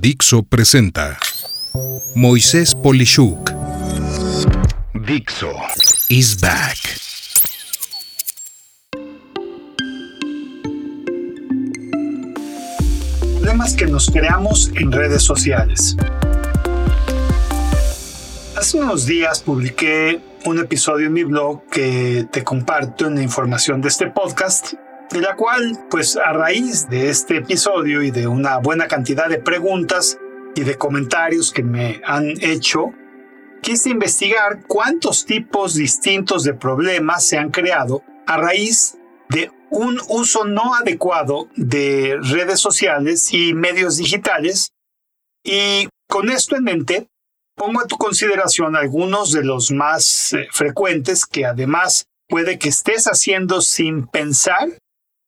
Dixo presenta Moisés Polishuk. Dixo is back. Problemas que nos creamos en redes sociales. Hace unos días publiqué un episodio en mi blog que te comparto en la información de este podcast, de la cual, pues a raíz de este episodio y de una buena cantidad de preguntas y de comentarios que me han hecho, quise investigar cuántos tipos distintos de problemas se han creado a raíz de un uso no adecuado de redes sociales y medios digitales. Y con esto en mente, Pongo a tu consideración algunos de los más eh, frecuentes que además puede que estés haciendo sin pensar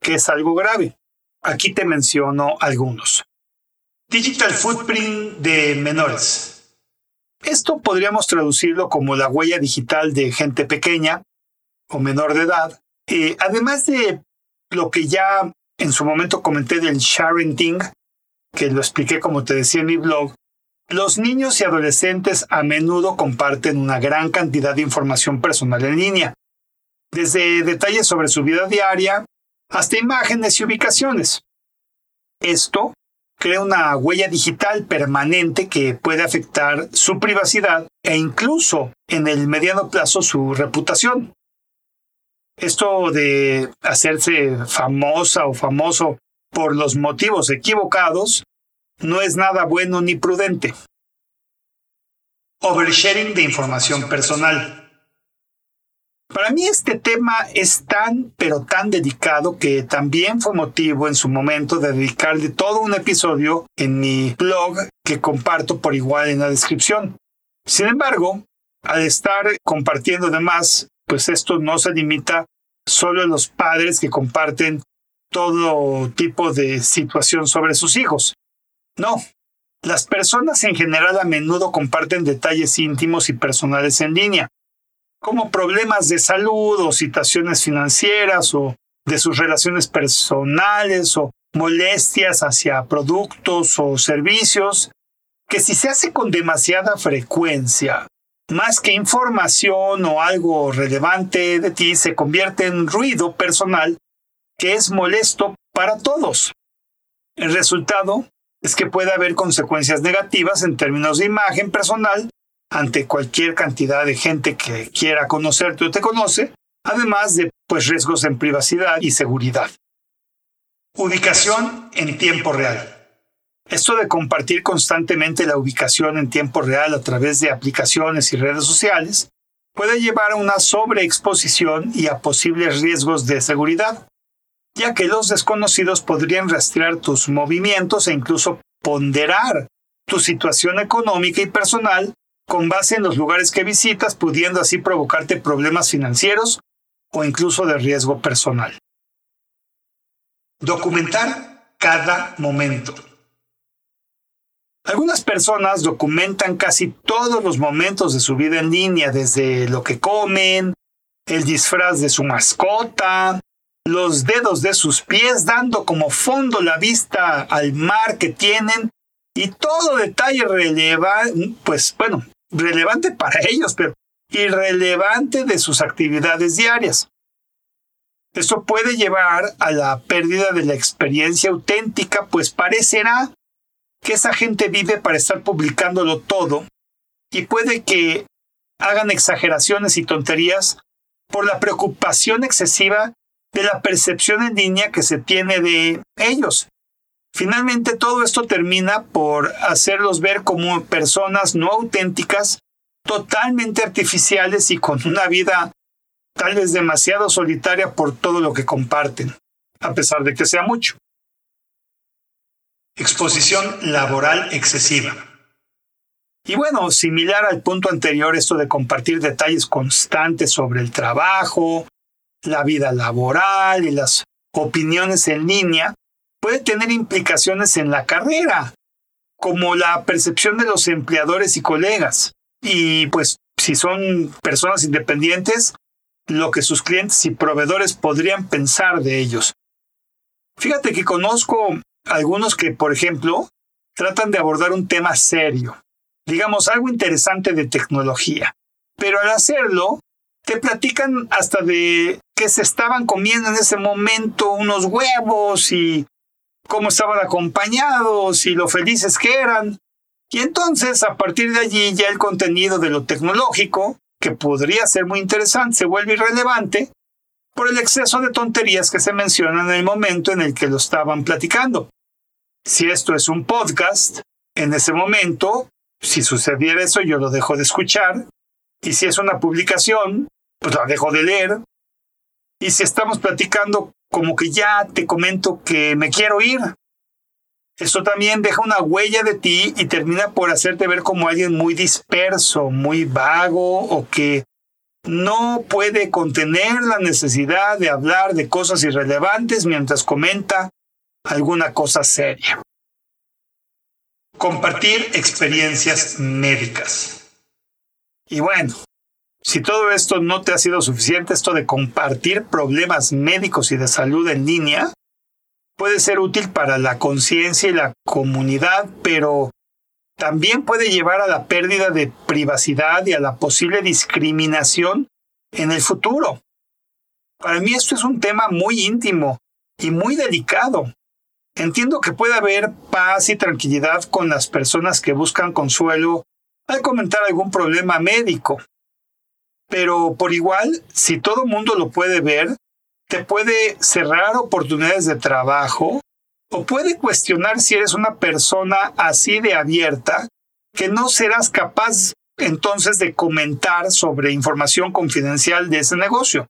que es algo grave. Aquí te menciono algunos. Digital footprint de menores. Esto podríamos traducirlo como la huella digital de gente pequeña o menor de edad. Eh, además de lo que ya en su momento comenté del sharing que lo expliqué como te decía en mi blog, los niños y adolescentes a menudo comparten una gran cantidad de información personal en línea, desde detalles sobre su vida diaria hasta imágenes y ubicaciones. Esto crea una huella digital permanente que puede afectar su privacidad e incluso en el mediano plazo su reputación. Esto de hacerse famosa o famoso por los motivos equivocados no es nada bueno ni prudente. Oversharing de información personal. Para mí este tema es tan, pero tan delicado que también fue motivo en su momento de dedicarle todo un episodio en mi blog que comparto por igual en la descripción. Sin embargo, al estar compartiendo demás, pues esto no se limita solo a los padres que comparten todo tipo de situación sobre sus hijos. No, las personas en general a menudo comparten detalles íntimos y personales en línea, como problemas de salud o situaciones financieras o de sus relaciones personales o molestias hacia productos o servicios, que si se hace con demasiada frecuencia, más que información o algo relevante de ti, se convierte en ruido personal que es molesto para todos. El resultado es que puede haber consecuencias negativas en términos de imagen personal ante cualquier cantidad de gente que quiera conocerte o te conoce, además de pues, riesgos en privacidad y seguridad. Ubicación en tiempo real. Esto de compartir constantemente la ubicación en tiempo real a través de aplicaciones y redes sociales puede llevar a una sobreexposición y a posibles riesgos de seguridad ya que los desconocidos podrían rastrear tus movimientos e incluso ponderar tu situación económica y personal con base en los lugares que visitas, pudiendo así provocarte problemas financieros o incluso de riesgo personal. Documentar cada momento. Algunas personas documentan casi todos los momentos de su vida en línea, desde lo que comen, el disfraz de su mascota, los dedos de sus pies, dando como fondo la vista al mar que tienen y todo detalle relevante, pues bueno, relevante para ellos, pero irrelevante de sus actividades diarias. Esto puede llevar a la pérdida de la experiencia auténtica, pues parecerá que esa gente vive para estar publicándolo todo y puede que hagan exageraciones y tonterías por la preocupación excesiva de la percepción en línea que se tiene de ellos. Finalmente todo esto termina por hacerlos ver como personas no auténticas, totalmente artificiales y con una vida tal vez demasiado solitaria por todo lo que comparten, a pesar de que sea mucho. Exposición laboral excesiva. Y bueno, similar al punto anterior, esto de compartir detalles constantes sobre el trabajo, la vida laboral y las opiniones en línea, puede tener implicaciones en la carrera, como la percepción de los empleadores y colegas. Y pues si son personas independientes, lo que sus clientes y proveedores podrían pensar de ellos. Fíjate que conozco algunos que, por ejemplo, tratan de abordar un tema serio, digamos algo interesante de tecnología. Pero al hacerlo, te platican hasta de que se estaban comiendo en ese momento unos huevos y cómo estaban acompañados y lo felices que eran. Y entonces, a partir de allí, ya el contenido de lo tecnológico, que podría ser muy interesante, se vuelve irrelevante por el exceso de tonterías que se mencionan en el momento en el que lo estaban platicando. Si esto es un podcast, en ese momento, si sucediera eso, yo lo dejo de escuchar. Y si es una publicación, pues la dejo de leer. Y si estamos platicando, como que ya te comento que me quiero ir. Esto también deja una huella de ti y termina por hacerte ver como alguien muy disperso, muy vago o que no puede contener la necesidad de hablar de cosas irrelevantes mientras comenta alguna cosa seria. Compartir experiencias médicas. Y bueno, si todo esto no te ha sido suficiente, esto de compartir problemas médicos y de salud en línea, puede ser útil para la conciencia y la comunidad, pero también puede llevar a la pérdida de privacidad y a la posible discriminación en el futuro. Para mí esto es un tema muy íntimo y muy delicado. Entiendo que puede haber paz y tranquilidad con las personas que buscan consuelo al comentar algún problema médico. Pero por igual, si todo mundo lo puede ver, te puede cerrar oportunidades de trabajo o puede cuestionar si eres una persona así de abierta que no serás capaz entonces de comentar sobre información confidencial de ese negocio.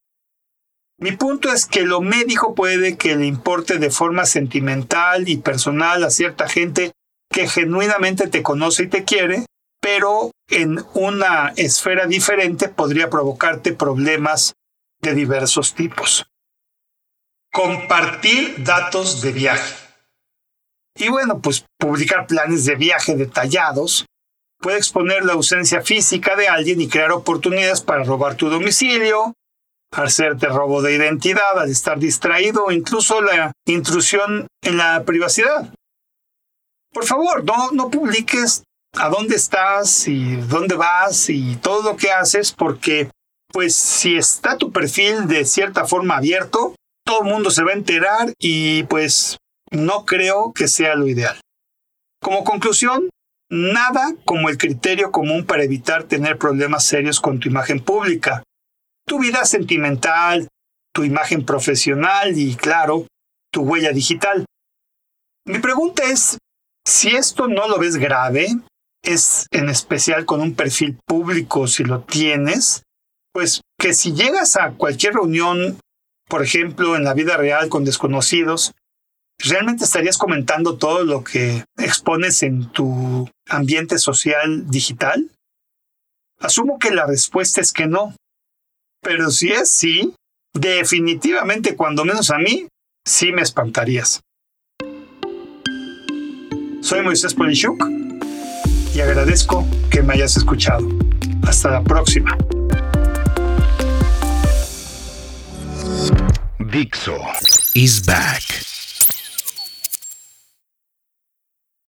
Mi punto es que lo médico puede que le importe de forma sentimental y personal a cierta gente que genuinamente te conoce y te quiere, pero en una esfera diferente podría provocarte problemas de diversos tipos. Compartir datos de viaje. Y bueno, pues publicar planes de viaje detallados puede exponer la ausencia física de alguien y crear oportunidades para robar tu domicilio, hacerte robo de identidad al estar distraído o incluso la intrusión en la privacidad. Por favor, no, no publiques a dónde estás y dónde vas y todo lo que haces porque pues si está tu perfil de cierta forma abierto, todo el mundo se va a enterar y pues no creo que sea lo ideal. Como conclusión, nada como el criterio común para evitar tener problemas serios con tu imagen pública, tu vida sentimental, tu imagen profesional y, claro, tu huella digital. Mi pregunta es, si esto no lo ves grave, es en especial con un perfil público si lo tienes, pues que si llegas a cualquier reunión, por ejemplo, en la vida real con desconocidos, ¿realmente estarías comentando todo lo que expones en tu ambiente social digital? Asumo que la respuesta es que no. Pero si es sí, definitivamente, cuando menos a mí, sí me espantarías. Soy Moisés Polishuk y agradezco que me hayas escuchado. Hasta la próxima. Dixo is back.